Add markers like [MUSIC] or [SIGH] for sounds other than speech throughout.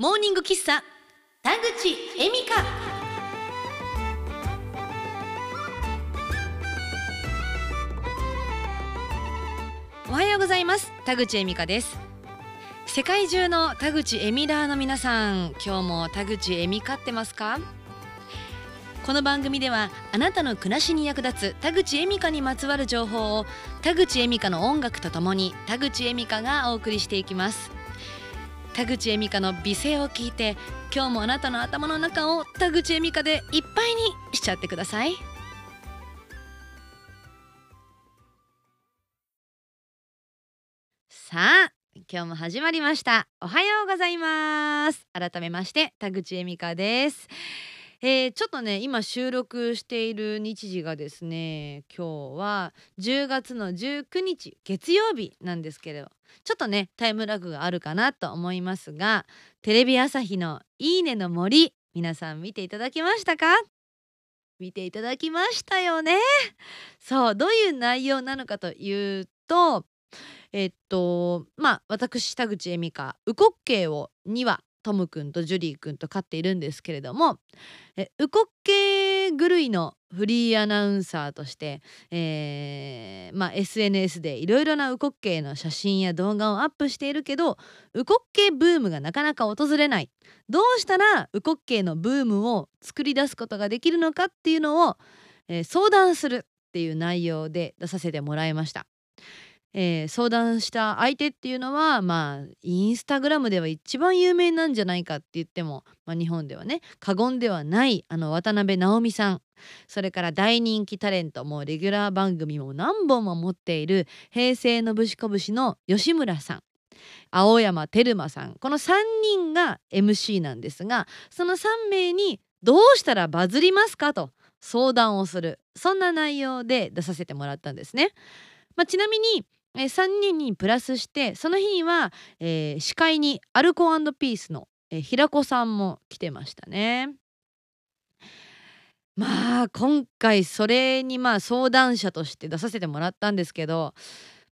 モーニング喫茶田口恵美香。おはようございます田口恵美香です。世界中の田口恵美ラーの皆さん今日も田口恵美香ってますか？この番組ではあなたの暮らしに役立つ田口恵美香にまつわる情報を田口恵美香の音楽とともに田口恵美香がお送りしていきます。田口恵美香の美声を聞いて今日もあなたの頭の中を田口恵美香でいっぱいにしちゃってください。さあ今日も始まりました。おはようございます。改めまして田口恵美香です。えー、ちょっとね今収録している日時がですね今日は10月の19日月曜日なんですけれどちょっとねタイムラグがあるかなと思いますがテレビ朝日の「いいねの森」皆さん見ていただきましたか？見ていただきましたよね？そうどういう内容なのかというとえっとまあ私田口恵美香「ウコッケイ」を2話トムくんとジュリーくんと飼っているんですけれどもえウコッケ狂いのフリーアナウンサーとして、えーまあ、SNS でいろいろなウコッケイの写真や動画をアップしているけどウコッケイブームがなかなか訪れないどうしたらウコッケイのブームを作り出すことができるのかっていうのを、えー、相談するっていう内容で出させてもらいました。えー、相談した相手っていうのはまあインスタグラムでは一番有名なんじゃないかって言っても、まあ、日本ではね過言ではないあの渡辺直美さん。それから大人気タレントもレギュラー番組も何本も持っている平成のぶしこぶしの吉村さん。青山テルマさん。この3人が MC なんですがその3名にどうしたらバズりますかと相談をする。そんな内容で出させてもらったんですね。まあ、ちなみにえ3人にプラスしてその日には、えー、司会にアルコピースの、えー、平子さんも来てましたね。まあ今回それにまあ相談者として出させてもらったんですけど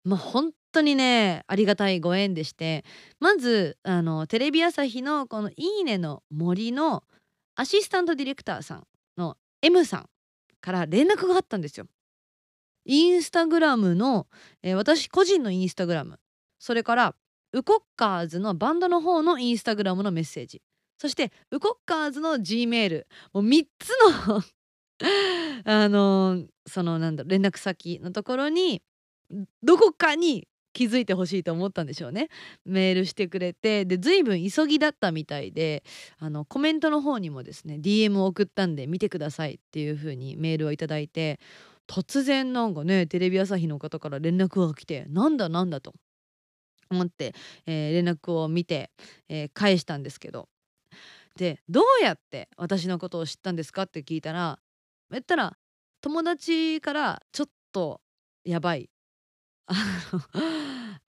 まあ本当にねありがたいご縁でしてまずあのテレビ朝日のこの「いいね」の森のアシスタントディレクターさんの M さんから連絡があったんですよ。インスタグラムの、えー、私個人のインスタグラム。それからウコッカーズのバンドの方のインスタグラムのメッセージ。そしてウコッカーズの G メール。もう3つの [LAUGHS] あのー、そのなんだ連絡先のところにどこかに気づいてほしいと思ったんでしょうね。メールしてくれてで随分急ぎだったみたいであのコメントの方にもですね DM を送ったんで見てくださいっていう風にメールをいただいて突然なんかねテレビ朝日の方から連絡が来てなんだなんだと思って、えー、連絡を見て、えー、返したんですけど。でどうやって私のことを知ったんですかって聞いたら言ったら友達からちょっとやばい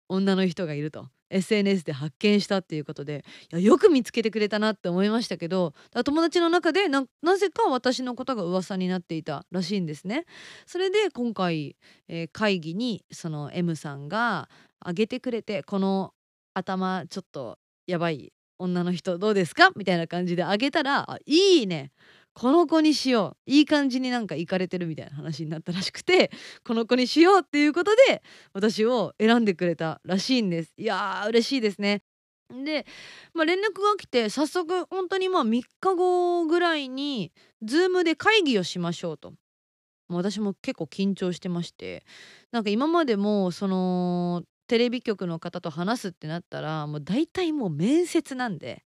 女の人がいると。SNS で発見したっていうことでいやよく見つけてくれたなって思いましたけど友達の中でなぜか私のことが噂になっていたらしいんですね。それで今回、えー、会議にその M さんが挙げてくれてこの頭ちょっとやばい女の人どうですか？みたいな感じであげたら「いいねこの子にしよう。いい感じになんか行かれてるみたいな話になったらしくて [LAUGHS] この子にしようっていうことで私を選んでくれたらしいんです。いやー嬉しいですね。で、まあ、連絡が来て早速本当にまあ3日後ぐらいに Zoom で会議をしましょうと。私も結構緊張してましてなんか今までもそのテレビ局の方と話すってなったらもう大体もう面接なんで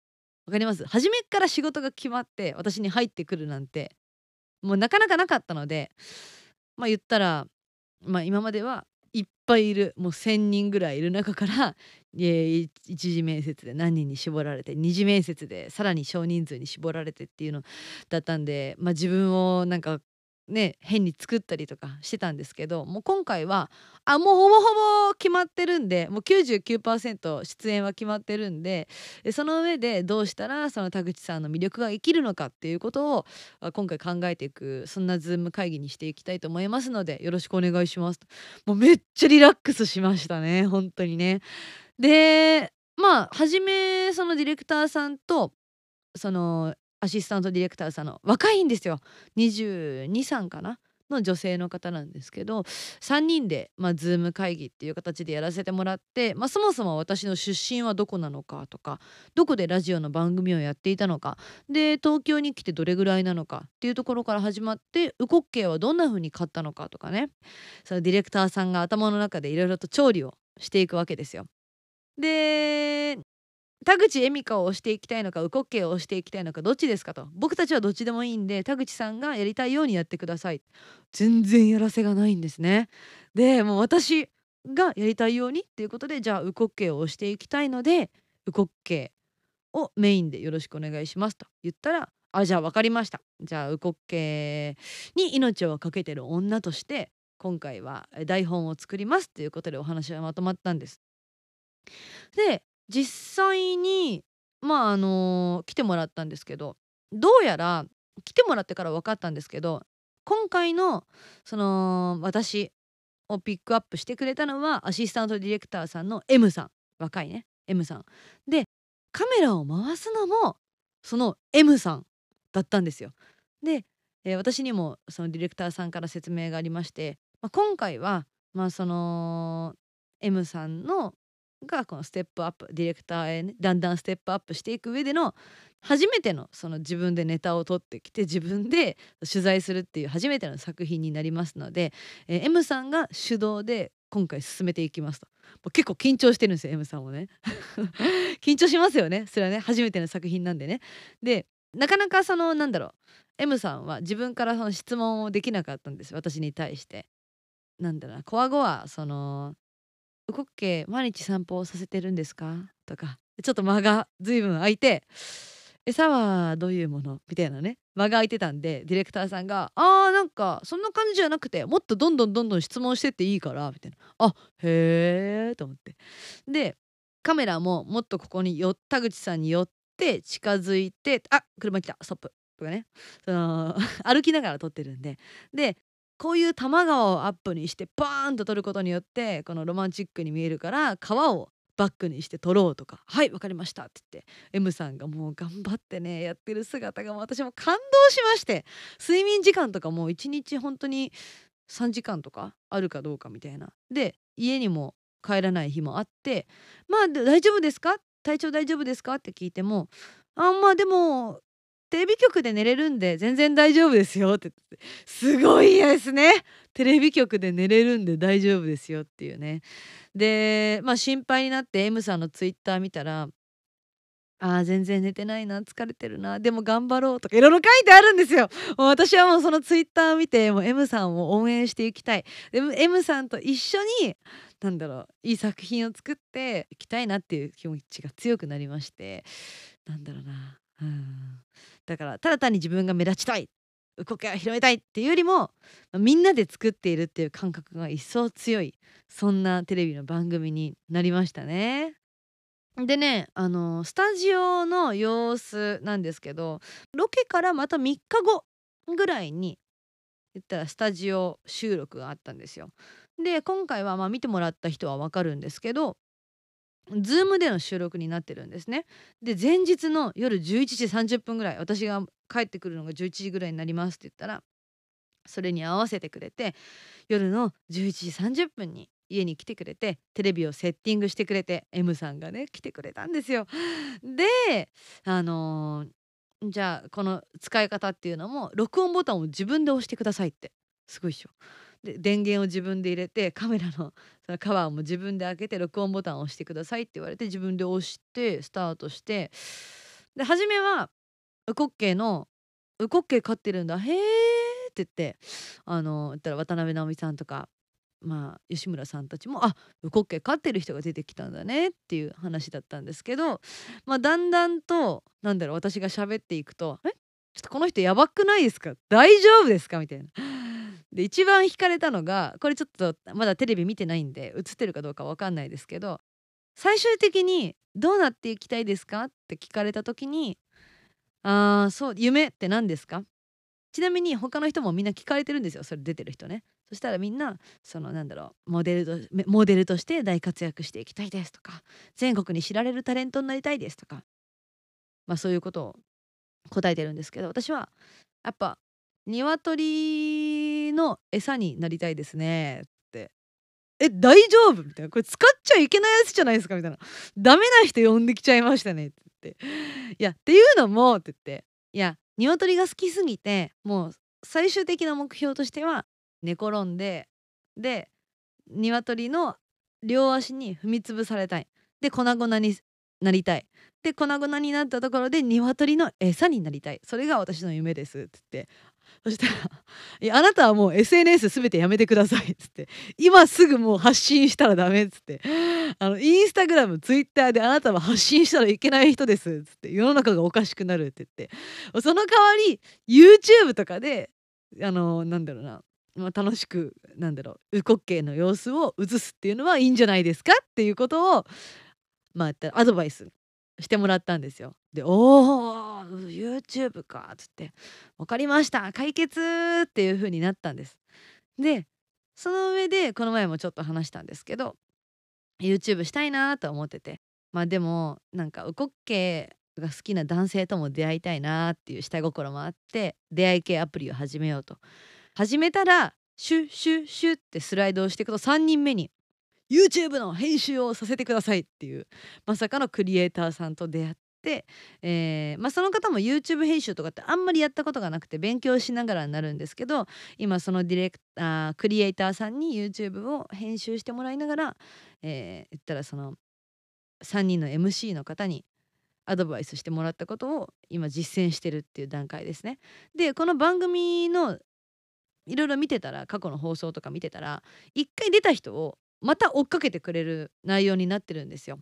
わかります。初めから仕事が決まって私に入ってくるなんてもうなかなかなかったのでまあ言ったら、まあ、今まではいっぱいいるもう1,000人ぐらいいる中から [LAUGHS] 一次面接で何人に絞られて二次面接でさらに少人数に絞られてっていうのだったんで、まあ、自分をなんかね変に作ったりとかしてたんですけどもう今回はあもうほぼほぼ決まってるんでもう99%出演は決まってるんでその上でどうしたらその田口さんの魅力が生きるのかっていうことを今回考えていくそんなズーム会議にしていきたいと思いますのでよろしくお願いしますもうめっちゃリラックスしましたね本当にね。でまあ初めそのディレクターさんとそのアシスタントディレクターさんの若いんですよ223かなの女性の方なんですけど3人で、まあ、ズーム会議っていう形でやらせてもらって、まあ、そもそも私の出身はどこなのかとかどこでラジオの番組をやっていたのかで東京に来てどれぐらいなのかっていうところから始まってウコッケイはどんな風に買ったのかとかねそのディレクターさんが頭の中でいろいろと調理をしていくわけですよ。で田口恵美香を押していきたいのかウコッケを押していきたいのかどっちですかと。僕たちはどっちでもいいんで田口さんがやりたいようにやってください。全然やらせがないんですね。でもう私がやりたいようにっていうことでじゃあウコッケを押していきたいのでウコッケをメインでよろしくお願いしますと言ったらあじゃあ分かりました。じゃあウコッケに命を懸けてる女として今回は台本を作りますということでお話はまとまったんです。で実際にまああの来てもらったんですけどどうやら来てもらってから分かったんですけど今回のその私をピックアップしてくれたのはアシスタントディレクターさんの M さん。若いね M さん。でカメラを回すのもその M さんだったんですよ。で、えー、私にもそのディレクターさんから説明がありまして、まあ、今回はまあその M さんのがこのステップアップディレクターへ、ね、だんだんステップアップしていく上での初めてのその自分でネタを取ってきて自分で取材するっていう初めての作品になりますので、えー、M さんが主導で今回進めていきますと。結構緊張してるんですよ M さんもね。[LAUGHS] 緊張しますよね。それはね初めての作品なんでね。でなかなかそのなんだろう。M さんは自分からその質問をできなかったんです私に対して。なんだろうなこわごわそのウコッケ毎日散歩をさせてるんですか?」とかちょっと間が随分空いて「餌はどういうもの?」みたいなね。間が空いてたんでディレクターさんが「あーなんかそんな感じじゃなくてもっとどんどんどんどん質問してっていいから」みたいな「あへえ」と思って。でカメラももっとここに田口さんに寄って近づいて「あ車来たストップ」とかね。その [LAUGHS] 歩きながら撮ってるんで。でこういう多摩川をアップにしてバーンと撮ることによってこのロマンチックに見えるから川をバックにして撮ろうとか「はい分かりました」って言って M さんがもう頑張ってねやってる姿が私も感動しまして睡眠時間とかもう1日本当に3時間とかあるかどうかみたいなで家にも帰らない日もあって「まあ大丈夫ですか？体調大丈夫ですか?」って聞いても「あんまあでもテレビ局で寝れるんで全然大丈夫ですよってすごい嫌ですね。テレビ局で寝れるんで大丈夫ですよっていうね。でまあ心配になって M さんのツイッター見たらあー全然寝てないな疲れてるなでも頑張ろうとかいろいろ書いてあるんですよ。もう私はもうそのツイッターを見てもう M さんを応援していきたい。でも M さんと一緒になんだろういい作品を作っていきたいなっていう気持ちが強くなりましてなんだろうなうん。だからただ単に自分が目立ちたい動きを広めたいっていうよりもみんなで作っているっていう感覚が一層強いそんなテレビの番組になりましたね。でねあのスタジオの様子なんですけどロケからまた3日後ぐらいに言ったらスタジオ収録があったんですよ。で今回はまあ見てもらった人は分かるんですけどズームでの収録になってるんですね。で前日の夜11時30分ぐらい私が帰ってくるのが11時ぐらいになりますって言ったらそれに合わせてくれて夜の11時30分に家に来てくれてテレビをセッティングしてくれて M さんがね来てくれたんですよ。であのー、じゃあこの使い方っていうのも録音ボタンを自分で押してくださいってすごいでしょ。で電源を自分で入れてカメラの [LAUGHS] そのカバーも自分で開けて録音ボタンを押してくださいって言われて自分で押してスタートしてで初めはウコッケイの「ウコッケイ飼ってるんだへえ」って言ってあの言ったら渡辺直美さんとかまあ吉村さんたちも「あウコッケ飼ってる人が出てきたんだね」っていう話だったんですけど、まあ、だんだんとなんだろう私が喋っていくと「えちょっとこの人やばくないですか？大丈夫ですか?」みたいな。で一番惹かれたのがこれちょっとまだテレビ見てないんで映ってるかどうか分かんないですけど最終的に「どうなっていきたいですか?」って聞かれた時に「ああそう夢って何ですか?」ちなみに他の人もみんな聞かれてるんですよそれ出てる人ねそしたらみんなそのなんだろうモデルとモデルとして大活躍していきたいですとか全国に知られるタレントになりたいですとかまあそういうことを答えてるんですけど私はやっぱ鶏の餌になりたいですね。って。え大丈夫？みたいな。これ使っちゃいけないやつじゃないですか？みたいな。ダメな人呼んできちゃいましたね。って。言っていやっていうのもって言って。いや鶏が好きすぎてもう最終的な目標としては寝転んでで鶏の両足に踏み潰されたい。で粉々になりたい。で粉々になったところで鶏の餌になりたい。それが私の夢です。って言って。そしたら「いや [LAUGHS] あなたはもう SNS 全てやめてください」っつって「今すぐもう発信したらダメ」っつって「あのインスタグラムツイッターであなたは発信したらいけない人です」っつって世の中がおかしくなるって言って。その代わり YouTube とかであのなんだろうなまあ、楽しくなんだろうウコッケイの様子を映すっていうのはいいんじゃないですかっていうことをまあアドバイスしてもらったんですよ。で「おお YouTube か」っつって「分かりました解決!」っていう風になったんです。でその上でこの前もちょっと話したんですけど YouTube したいなと思っててまあでもなんかウコッケが好きな男性とも出会いたいなっていう下心もあって出会い系アプリを始めようと始めたらシュッシュッシュッってスライドをしていくと3人目に YouTube の編集をさせてくださいっていうまさかのクリエイターさんと出会って、えーまあ、その方も YouTube 編集とかってあんまりやったことがなくて勉強しながらになるんですけど今そのディレクあークリエイターさんに YouTube を編集してもらいながら、えー、言ったらその3人の MC の方にアドバイスしてもらったことを今実践してるっていう段階ですね。でこの番組のいろいろ見てたら過去の放送とか見てたら一回出た人をまた追っかけてくれる内容になってるんですよ。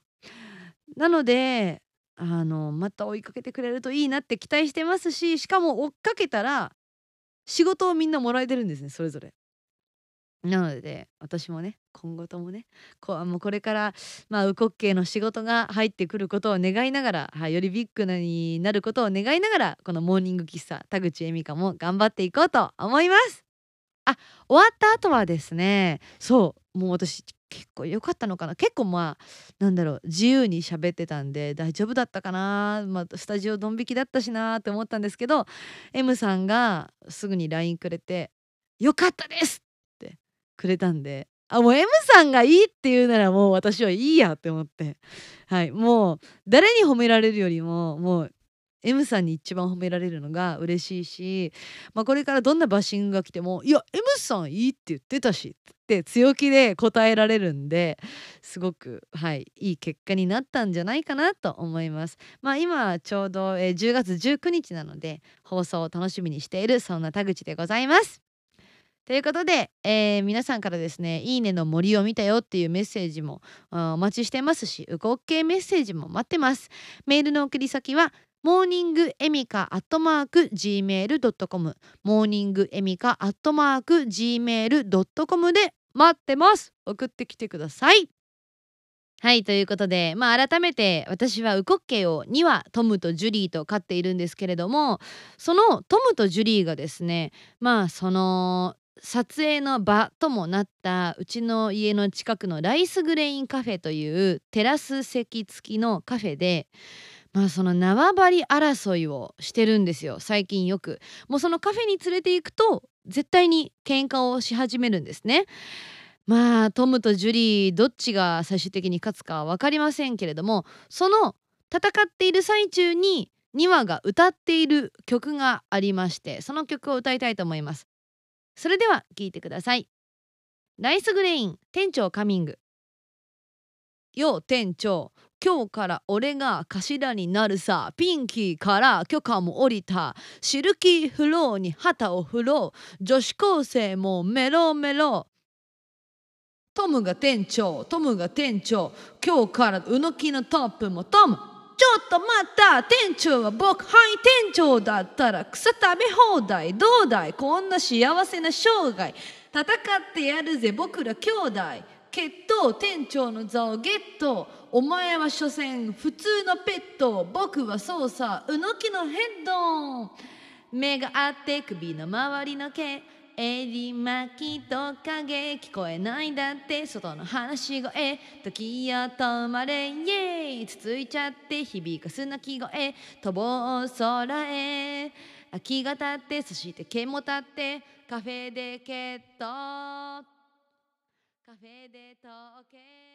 なのであのまた追いかけてくれるといいなって期待してますししかも追っかけたら仕事をみんなもらえてるんですねそれぞれ。なので私もね今後ともねこもうこれからまあウコッケイの仕事が入ってくることを願いながら、はい、よりビッグなになることを願いながらこのモーニング喫茶田口恵美香も頑張っていこうと思います。あ終わった後はですねそうもう私結構良かったのかな結構まあなんだろう自由に喋ってたんで大丈夫だったかな、まあ、スタジオドン引きだったしなって思ったんですけど M さんがすぐに LINE くれて「よかったです!」ってくれたんであもう M さんがいいって言うならもう私はいいやって思ってはいもう誰に褒められるよりももう M さんに一番褒められるのが嬉しいし、まあ、これからどんなバッシングが来ても「いや M さんいいって言ってたし」って強気で答えられるんですごくはいいい結果になったんじゃないかなと思います。まあ今ちょうど、えー、10月19日なので放送を楽しみにしているそんな田口でございます。ということで、えー、皆さんからですね「いいねの森を見たよ」っていうメッセージもお待ちしてますしうこっけメッセージも待ってます。メールの送り先はモーニングエミカアットマーク gmail.com モーニングエミカアットマーク gmail.com で待ってます。送ってきてください。はいということで、まあ、改めて私はウコッケイを2羽トムとジュリーと飼っているんですけれどもそのトムとジュリーがですねまあその撮影の場ともなったうちの家の近くのライスグレインカフェというテラス席付きのカフェでまあその縄張り争いをしてるんですよ。最近よく。もうそのカフェに連れて行くと絶対に喧嘩をし始めるんですね。まあトムとジュリーどっちが最終的に勝つかは分かりませんけれどもその戦っている最中に2羽が歌っている曲がありましてその曲を歌いたいと思います。それでは聴いてください。ライスグレイン店長カミング。よ店長。今日から俺が頭になるさピンキーから許可も下りた。シルキーフローに旗を振ろう。女子高生もメロメロ。トムが店長トムが店長。今日からうのきのトップもトム。ちょっと待った。店長は僕はい店長だったら草食べ放題。どうだい？こんな幸せな生涯。戦ってやるぜ。僕ら兄弟。決闘店長の座をゲット。お前は所詮普通のペット僕は操作うのきのヘッド。目があって首の周りの毛。襟巻きと影。聞こえないだって。外の話し声。時よ止まれ。イエーイ。つついちゃって響かす鳴き声。飛ぼう空へ。秋がたって。そして毛もたって。カフェでケット。カフェで溶け